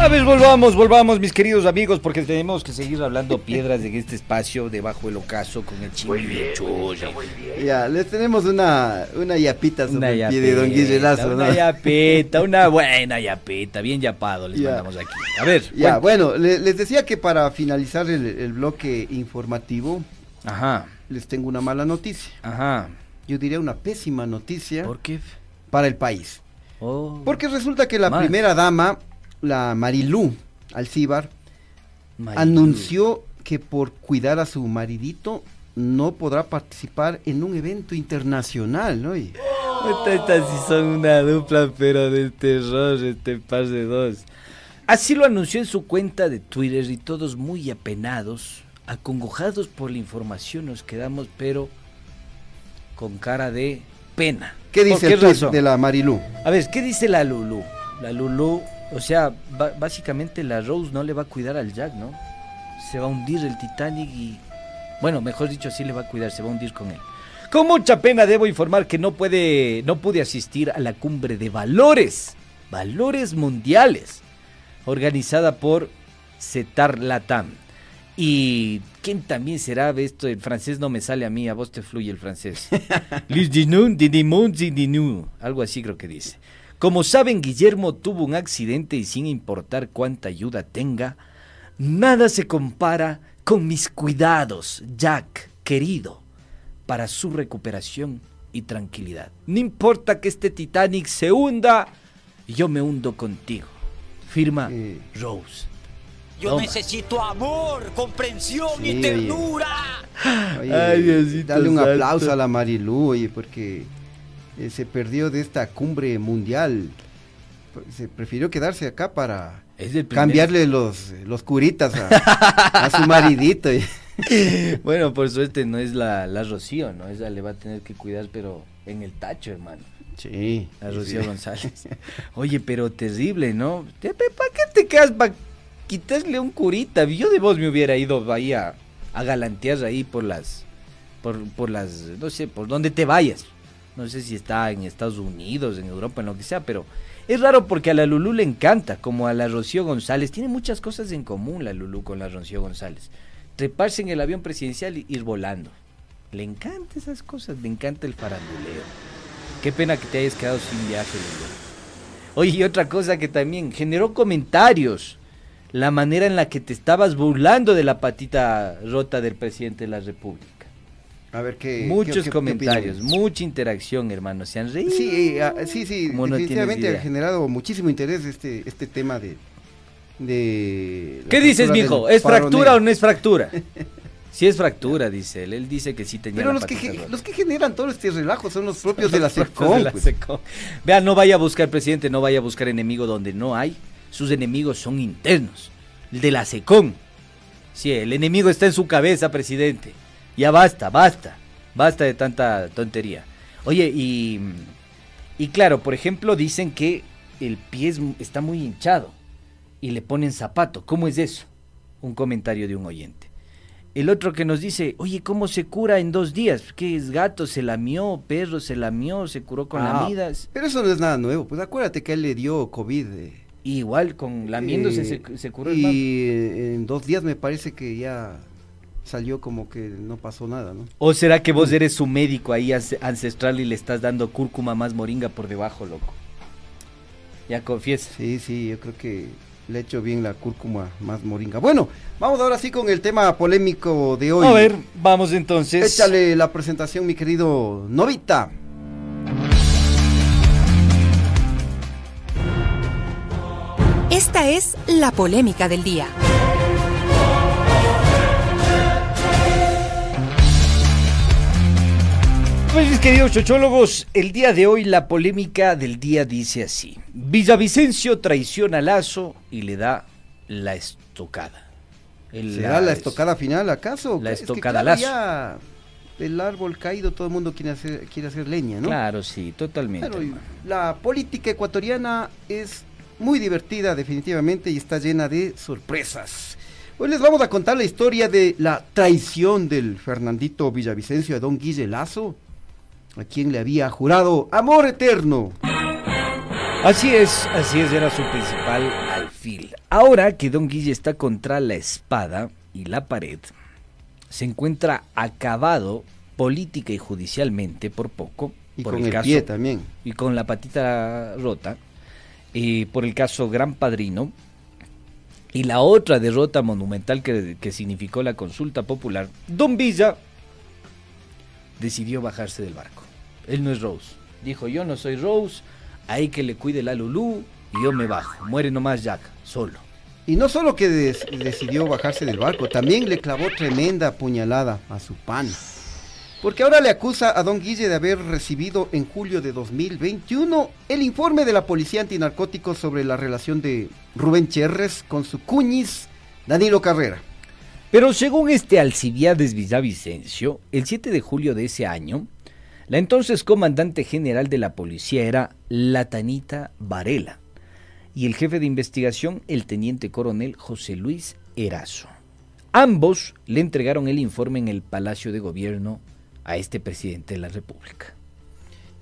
A ver, volvamos, volvamos, mis queridos amigos, porque tenemos que seguir hablando piedras en este espacio debajo del ocaso con el chino. Ya, les tenemos una, una yapita sobre Una el pie de Don Guille Lazo, Una ¿no? yapeta, una buena yapeta, bien yapado les Ya. mandamos aquí. A ver, Ya, bueno, le- les decía que para finalizar el, el bloque informativo, Ajá, les tengo una mala noticia. ajá. Yo diría una pésima noticia ¿Por qué? para el país. Oh, Porque resulta que la primera dama, la Marilú Alcíbar, Marilú. anunció que por cuidar a su maridito no podrá participar en un evento internacional, ¿no? Y- Esta- Estas sí son una dupla, pero de terror, este par de dos. Así lo anunció en su cuenta de Twitter y todos muy apenados, acongojados por la información nos quedamos, pero con cara de pena. ¿Qué ¿Por dice el tweet de la Marilú? A ver, ¿qué dice la Lulu? La Lulu, o sea, básicamente la Rose no le va a cuidar al Jack, ¿no? Se va a hundir el Titanic y... Bueno, mejor dicho, sí le va a cuidar, se va a hundir con él. Con mucha pena debo informar que no puede, no pude asistir a la cumbre de valores, valores mundiales, organizada por CETAR Latam. Y quién también será esto, el francés no me sale a mí, a vos te fluye el francés. Algo así creo que dice. Como saben, Guillermo tuvo un accidente y sin importar cuánta ayuda tenga, nada se compara con mis cuidados, Jack, querido, para su recuperación y tranquilidad. No importa que este Titanic se hunda, yo me hundo contigo. Firma Rose. Yo Toma. necesito amor, comprensión Sí, y oye. ternura. Oye, Ay, Diosito dale un santo. aplauso a la Marilú, oye, porque eh, se perdió de esta cumbre mundial. Se prefirió quedarse acá para cambiarle los, los curitas a, a su maridito. bueno, por suerte no es la, la Rocío, ¿no? Esa le va a tener que cuidar, pero en el tacho, hermano. Sí. La Rocío sí. González. Oye, pero terrible, ¿no? ¿Para qué te quedas para quitarle un curita? Yo de vos me hubiera ido ahí a, a galantear ahí por las, por, por las, no sé, por donde te vayas. No sé si está en Estados Unidos, en Europa, en lo que sea, pero es raro porque a la Lulú le encanta, como a la Rocío González. Tiene muchas cosas en común la Lulú con la Rocío González. Treparse en el avión presidencial y ir volando. Le encanta esas cosas, le encanta el faranduleo. Qué pena que te hayas quedado sin viaje, Lulú. Oye, y otra cosa que también generó comentarios. La manera en la que te estabas burlando de la patita rota del presidente de la República. A ver qué. Muchos qué- qué- qué comentarios, mucha interacción, hermano. Se han reído. Sí, ah, sí, sí, Como no definitivamente ha generado muchísimo interés este, este tema de... ¿Qué dices, mijo? ¿Es fractura o no es fractura? Sí es fractura, dice él. Él dice que sí tenía Pero los que, los que generan todo este relajo son los propios de la de la pues. SECOM. Vea, no vaya a buscar presidente, no vaya a buscar enemigo donde no hay. Sus enemigos son internos. El de la SECOM. Sí, el enemigo está en su cabeza, presidente. Ya basta, basta. Basta de tanta tontería. Oye, y, y claro, por ejemplo, dicen que el pie es- está muy hinchado y le ponen zapato. ¿Cómo es eso? Un comentario de un oyente. El otro que nos dice, oye, ¿cómo se cura en dos días? ¿Qué es gato? ¿Se lamió? ¿Perro se lamió? ¿Se curó con Ah, lamidas? Pero eso no es nada nuevo. Pues acuérdate que él le dio COVID. eh, Igual, con lamiéndose eh, se, se curó el. Y eh, en dos días me parece que ya salió como que no pasó nada, ¿no? ¿O será que vos eres su médico ahí ance- ancestral y le estás dando cúrcuma más moringa por debajo, loco? Ya confiesa. Sí, sí, yo creo que le he hecho bien la cúrcuma más moringa. Bueno, vamos ahora sí con el tema polémico de hoy. A ver, vamos entonces. Échale la presentación, mi querido Novita. Esta es la polémica del día. Pues mis queridos chochólogos, el día de hoy la polémica del día dice así. Villavicencio traiciona a Lazo y le da la estocada. El- ¿Será la estocada final acaso? La Es que, estocada Lazo. el árbol caído, todo el mundo quiere hacer, quiere hacer leña, ¿no? Claro, sí, totalmente. La política ecuatoriana es muy divertida definitivamente y está llena de sorpresas. Hoy les vamos a contar la historia de la traición del Fernandito Villavicencio a don Guille Lazo, a quien le había jurado amor eterno. Así es, así es, era su principal alfil. Ahora que Don Guille está contra la espada y la pared, se encuentra acabado política y judicialmente por poco. Y por con el pie también. Y con la patita rota, eh, por el caso Gran Padrino. Y la otra derrota monumental que, que significó la consulta popular, Don Villa decidió bajarse del barco. Él no es Rose. Dijo, yo no soy Rose, hay que le cuide la Lulú y yo me bajo. Muere nomás Jack, solo. Y no solo que des- decidió bajarse del barco, también le clavó tremenda puñalada a su pan. Porque ahora le acusa a don Guille de haber recibido en julio de 2021 el informe de la Policía Antinarcóticos sobre la relación de Rubén Cherres con su cuñiz Danilo Carrera. Pero según este Alcibiades Villavicencio, el 7 de julio de ese año, la entonces comandante general de la policía era Latanita Varela y el jefe de investigación el teniente coronel José Luis Erazo. Ambos le entregaron el informe en el Palacio de Gobierno a este presidente de la República.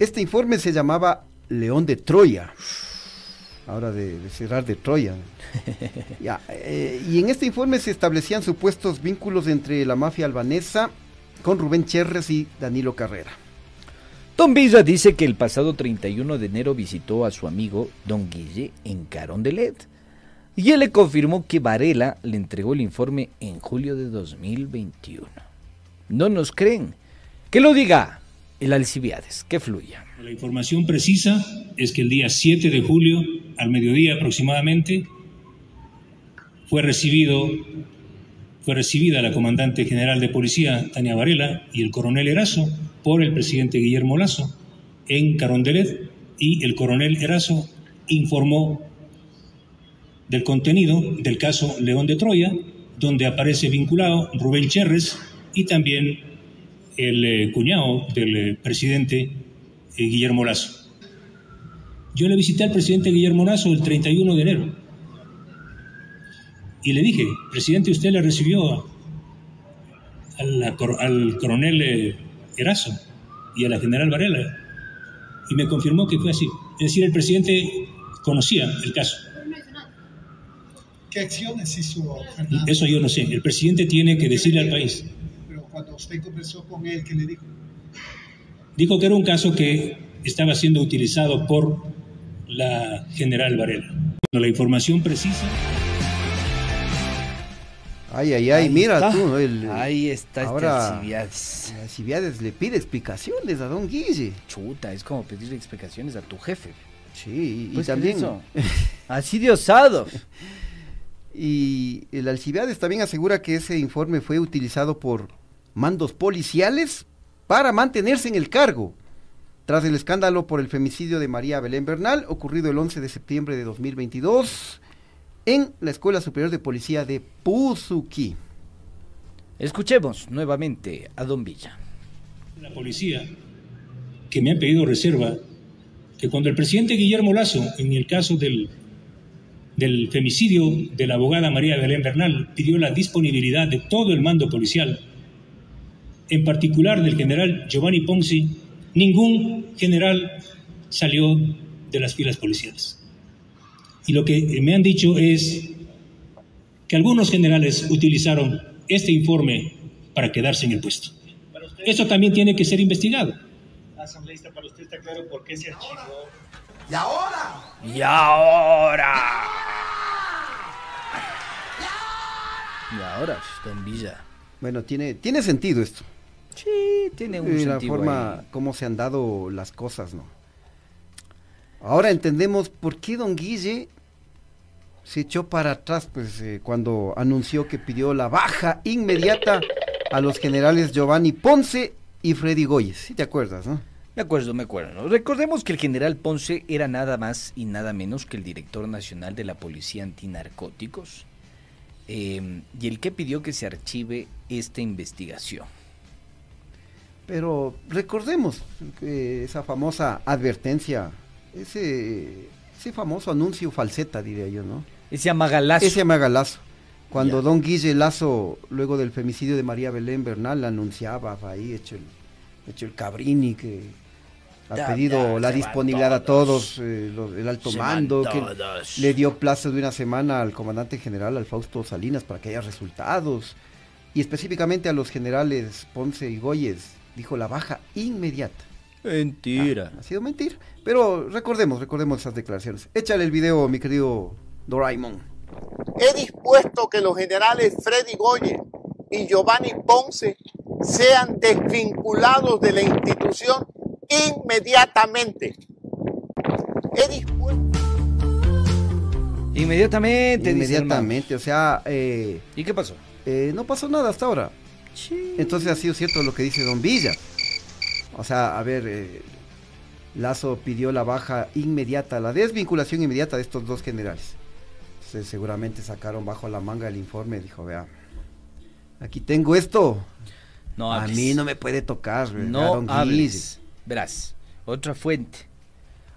Este informe se llamaba León de Troya. Ahora de, de cerrar de Troya. Ya, eh, y en este informe se establecían supuestos vínculos entre la mafia albanesa con Rubén Cherres y Danilo Carrera. Don Villa dice que el pasado 31 de enero visitó a su amigo Don Guille en Carondelet y él le confirmó que Varela le entregó el informe en julio de 2021. No nos creen. Que lo diga el Alcibiades, que fluya. La información precisa es que el día 7 de julio, al mediodía aproximadamente, fue recibido fue recibida la comandante general de policía Tania Varela y el coronel Erazo por el presidente Guillermo Lazo en Carondelet y el coronel Erazo informó del contenido del caso León de Troya, donde aparece vinculado Rubén Cherres y también el eh, cuñado del eh, presidente eh, Guillermo Lazo. Yo le visité al presidente Guillermo Lazo el 31 de enero y le dije, presidente, usted le recibió al coronel Erazo y a la general Varela y me confirmó que fue así. Es decir, el presidente conocía el caso. ¿Qué acciones hizo Fernando? Eso yo no sé. El presidente tiene que decirle al país. Pero cuando usted conversó con él, ¿qué le dijo? Dijo que era un caso que estaba siendo utilizado por la general Varela. La información precisa. Ay, ay, ay, Ahí mira está. tú. El, Ahí está este Alcibiades. Alcibiades le pide explicaciones a don Guille. Chuta, es como pedir explicaciones a tu jefe. Sí, y Pues, también... Así de osado. Y el Alcibiades también asegura que ese informe fue utilizado por mandos policiales para mantenerse en el cargo, tras el escándalo por el femicidio de María Belén Bernal, ocurrido el 11 de septiembre de 2022 en la Escuela Superior de Policía de Puzuki. Escuchemos nuevamente a Don Villa. La policía que me ha pedido reserva que cuando el presidente Guillermo Lazo, en el caso del, del femicidio de la abogada María Belén Bernal, pidió la disponibilidad de todo el mando policial, en particular del general Giovanni Ponzi, ningún general salió de las filas policiales. Y lo que me han dicho es que algunos generales utilizaron este informe para quedarse en el puesto. Eso también tiene que ser investigado. Asambleísta, para usted está claro por qué se archivó. ¡Y ahora! Y ahora. Y ahora, pues, Don Villa. Bueno, tiene, tiene sentido esto. Sí, tiene un la sentido forma ahí. como se han dado las cosas, ¿no? Ahora entendemos por qué don Guille se echó para atrás, pues, eh, cuando anunció que pidió la baja inmediata a los generales Giovanni Ponce y Freddy Goyes. ¿Sí te acuerdas, no? Me acuerdo, me acuerdo. Recordemos que el general Ponce era nada más y nada menos que el director nacional de la Policía Antinarcóticos eh, y el que pidió que se archive esta investigación. Pero recordemos que esa famosa advertencia, ese, ese famoso anuncio falseta, diría yo, ¿no? Ese amagalazo. Ese amagalazo. Cuando don Guille Lazo, luego del femicidio de María Belén Bernal, anunciaba ahí, hecho el, hecho el cabrini, que ha pedido la disponibilidad a todos. eh, los- el alto Se mando, que le dio plazo de una semana al comandante general, al Fausto Salinas, para que haya resultados, y específicamente a los generales Ponce y Goyes, dijo la baja inmediata. Mentira. Ha sido mentira. Pero recordemos, recordemos esas declaraciones. Échale el video, mi querido Doraemon. He dispuesto que los generales Freddy Goye y Giovanni Ponce sean desvinculados de la institución inmediatamente. He dispuesto Inmediatamente, dice. Inmediatamente, o sea... eh, ¿Y qué pasó? eh, no pasó nada hasta ahora. Entonces ha sido cierto lo que dice Don Villa. O sea, a ver, eh, Lazo pidió la baja inmediata, la desvinculación inmediata de estos dos generales. Entonces seguramente sacaron bajo la manga el informe, dijo, vea, aquí tengo esto. No a mí no me puede tocar. vea, No hables. Verás, otra fuente.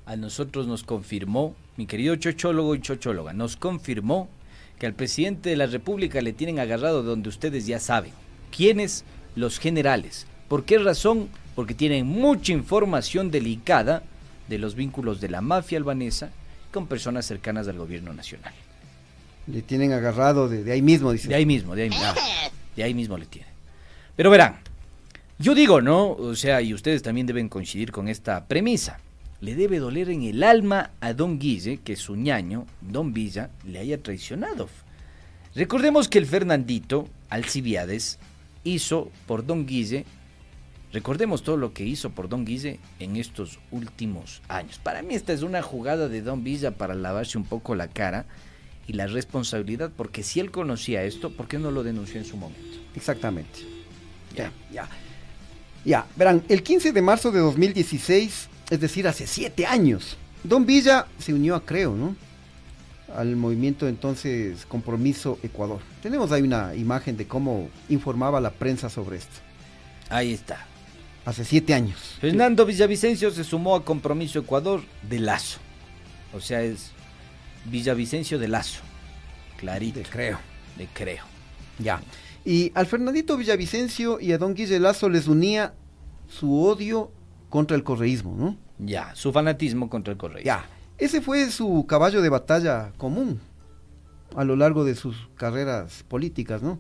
A nosotros nos confirmó, mi querido chochólogo y chochóloga, nos confirmó que al presidente de la República le tienen agarrado donde ustedes ya saben. ¿Quiénes? Los generales. ¿Por qué razón? Porque tienen mucha información delicada de los vínculos de la mafia albanesa con personas cercanas al gobierno nacional. Le tienen agarrado de, de ahí mismo, dice. De ahí mismo, de ahí mismo. De ahí mismo le tiene. Pero verán, yo digo, ¿no? O sea, y ustedes también deben coincidir con esta premisa. Le debe doler en el alma a don Guille que su ñaño, don Villa, le haya traicionado. Recordemos que el Fernandito Alcibiades hizo por don Guille, recordemos todo lo que hizo por don Guille en estos últimos años. Para mí esta es una jugada de don Villa para lavarse un poco la cara y la responsabilidad, porque si él conocía esto, ¿por qué no lo denunció en su momento? Exactamente. Ya, ya. Ya, verán, el 15 de marzo de 2016, es decir, hace siete años, Don Villa se unió a Creo, ¿no? Al movimiento entonces Compromiso Ecuador. Tenemos ahí una imagen de cómo informaba la prensa sobre esto. Ahí está. Hace siete años. Fernando Villavicencio se sumó a Compromiso Ecuador de Lazo. O sea, es Villavicencio de Lazo. Clarito. De Creo. De Creo. Ya. Y al Fernandito Villavicencio y a Don Guille Lazo les unía su odio contra el correísmo, ¿no? Ya, su fanatismo contra el correo. Ya. Ese fue su caballo de batalla común a lo largo de sus carreras políticas, ¿no?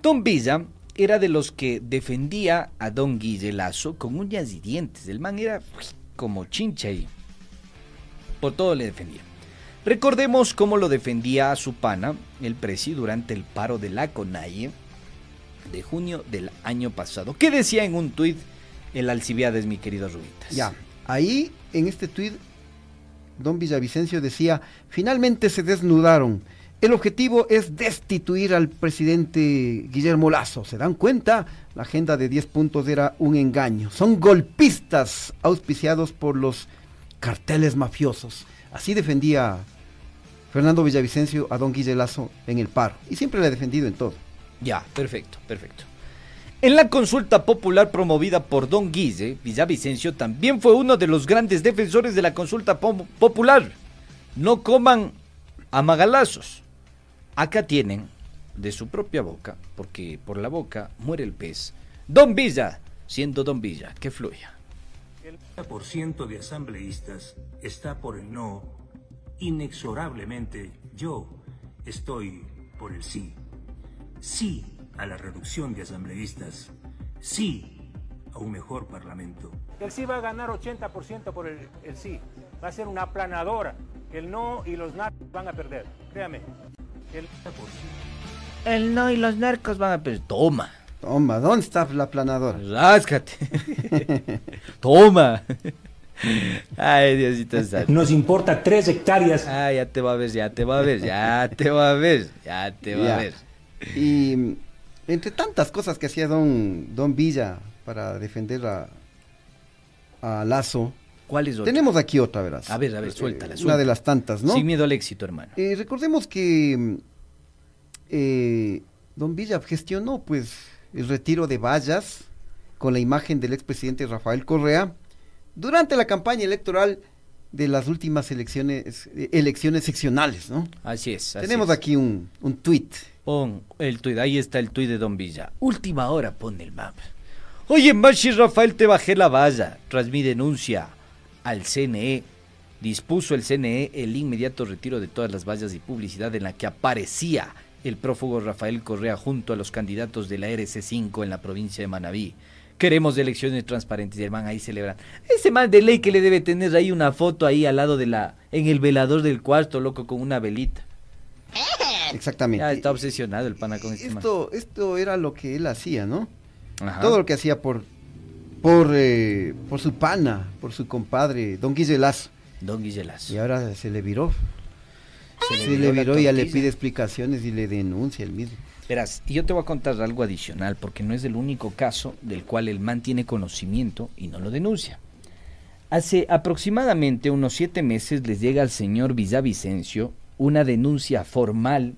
Don Villa era de los que defendía a Don Guille Lazo con uñas y dientes. El man era como chincha ahí. Por todo le defendía. Recordemos cómo lo defendía a su pana, el presi, durante el paro de la CONAIE de junio del año pasado. ¿Qué decía en un tuit el Alcibiades, mi querido Rubitas? Ya. Ahí, en este tuit, don Villavicencio decía, finalmente se desnudaron. El objetivo es destituir al presidente Guillermo Lazo. ¿Se dan cuenta? La agenda de 10 puntos era un engaño. Son golpistas auspiciados por los carteles mafiosos. Así defendía Fernando Villavicencio a don Guille Lazo en el paro. Y siempre le ha defendido en todo. Ya, perfecto, perfecto. En la consulta popular promovida por don Guille, Villavicencio también fue uno de los grandes defensores de la consulta po- popular. No coman amagalazos. Acá tienen, de su propia boca, porque por la boca muere el pez, don Villa, siendo don Villa, que fluya. El 90% de asambleístas está por el no. Inexorablemente yo estoy por el sí. Sí a la reducción de asambleístas. Sí a un mejor parlamento. El sí va a ganar 80% por el, el sí. Va a ser una aplanadora. El no y los narcos van a perder. Créame. El... El no y los narcos van a perder. Toma. Toma, ¿dónde está la planadora? Ráscate. Toma. Ay, Diosito santo. Nos importa tres hectáreas. Ah, ya te va a ver, ya te va a ver, ya te va a ver, ya te va Ya. a ver. Y entre tantas cosas que hacía don, don Villa para defender a, a Lazo. ¿Cuál es otra? Tenemos aquí otra, verás. A ver, a ver, Eh, suéltala, Una suéltala. de las tantas, ¿no? Sin miedo al éxito, hermano. Eh, recordemos que mm, eh, Don Villa gestionó pues el retiro de vallas con la imagen del expresidente Rafael Correa durante la campaña electoral de las últimas elecciones eh, elecciones seccionales, ¿no? Así es. así Tenemos es. aquí un, un tuit. Pon el tuit, ahí está el tuit de Don Villa. Última hora, pon el map. Oye, Machi Rafael, te bajé la valla. Tras mi denuncia al CNE, dispuso el CNE el inmediato retiro de todas las vallas y publicidad en la que aparecía el prófugo Rafael Correa junto a los candidatos de la RC5 en la provincia de Manabí. Queremos elecciones transparentes y el man ahí celebran. Ese man de ley que le debe tener ahí una foto ahí al lado de la, en el velador del cuarto, loco, con una velita. Exactamente. Ya está obsesionado el pana con este man. Esto, esto era lo que él hacía, ¿no? Ajá. Todo lo que hacía por por, eh, por su pana, por su compadre, Don Guille Lazo. Don Guille Lazo. Y ahora se le viró. Se Se, le viró y ya le pide explicaciones y le denuncia el mismo. Verás, y yo te voy a contar algo adicional, porque no es el único caso del cual el man tiene conocimiento y no lo denuncia. Hace aproximadamente unos siete meses les llega al señor Villavicencio una denuncia formal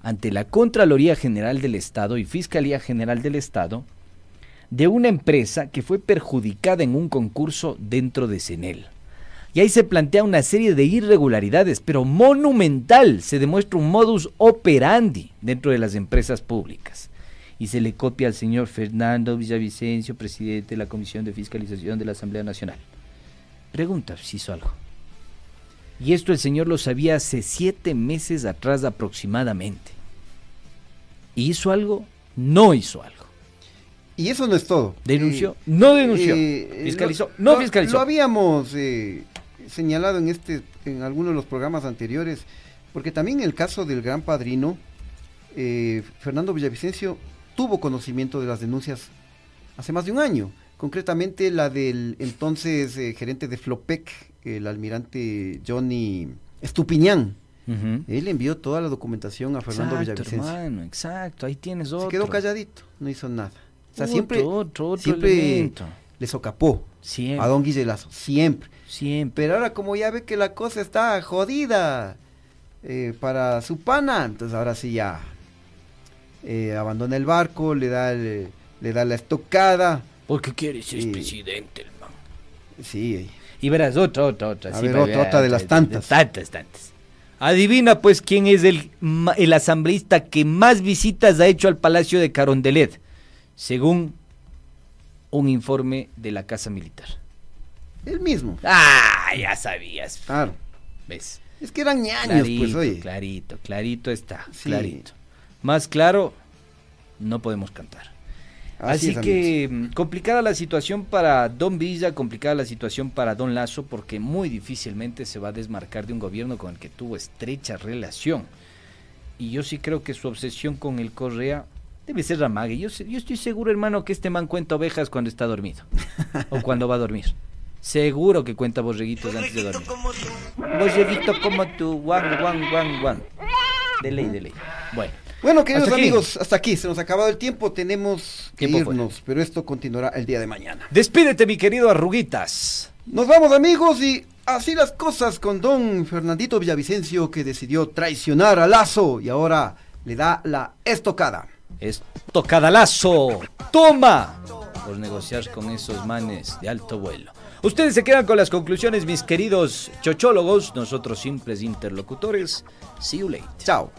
ante la Contraloría General del Estado y Fiscalía General del Estado de una empresa que fue perjudicada en un concurso dentro de CENEL. Y ahí se plantea una serie de irregularidades, pero monumental. Se demuestra un modus operandi dentro de las empresas públicas. Y se le copia al señor Fernando Villavicencio, presidente de la Comisión de Fiscalización de la Asamblea Nacional. Pregunta si hizo algo. Y esto el señor lo sabía hace siete meses atrás aproximadamente. ¿Y hizo algo? No hizo algo. Y eso no es todo. ¿Denunció? Eh, no denunció. eh, ¿Fiscalizó? lo- no fiscalizó. Lo habíamos eh, señalado en este, en algunos de los programas anteriores, porque también el caso del gran padrino, eh, Fernando Villavicencio tuvo conocimiento de las denuncias hace más de un año. Concretamente la del entonces eh, gerente de Flopec, el almirante Johnny Estupiñán. Ujú. Él envió toda la documentación a Fernando Exacto, Villavicencio. hermano, exacto. Ahí tienes otro. Se quedó calladito, no hizo nada. O sea, Otro, siempre, otro, otro siempre elemento. le socapó Siempre. a don Guille Lazo, siempre. Siempre. Pero ahora como ya ve que la cosa está jodida eh, para su pana, entonces ahora sí ya eh, abandona el barco, le da el- le da la estocada. Porque quiere ser presidente, el man. Sí. Y verás, otra, otra, otra. A sí, ver, otra, otra de las tantas. Tantas, tantas. Adivina, pues, quién es el, el asambleísta que más visitas ha hecho al Palacio de Carondelet, según un informe de la Casa Militar. El mismo. Ah, ya sabías. Claro. ¿Ves? Es que eran ñaños, Clarito, pues, oye. clarito, clarito está, Sí. clarito. Más claro, no podemos cantar. Así que mm, complicada la situación para Don Villa, complicada la situación para Don Lazo, porque muy difícilmente se va a desmarcar de un gobierno con el que tuvo estrecha relación. Y yo sí creo que su obsesión con el Correa debe ser ramague. Yo, yo estoy seguro, hermano, que este man cuenta ovejas cuando está dormido o cuando va a dormir. Seguro que cuenta borreguitos antes de dormir. Borreguito como tú, guan, guan, guan, guan. De ley, de ley. Bueno. Bueno, queridos hasta amigos, hasta aquí se nos ha acabado el tiempo, tenemos que Tiempo fuera. irnos, pero esto continuará el día de mañana. Despídete, mi querido Arruguitas. Nos vamos amigos y así las cosas con don Fernandito Villavicencio que decidió traicionar a Lazo y ahora le da la estocada es tocadalazo. ¡Toma! Por negociar con esos manes de alto vuelo. Ustedes se quedan con las conclusiones, mis queridos chochólogos. Nosotros, simples interlocutores. See you later. Chao.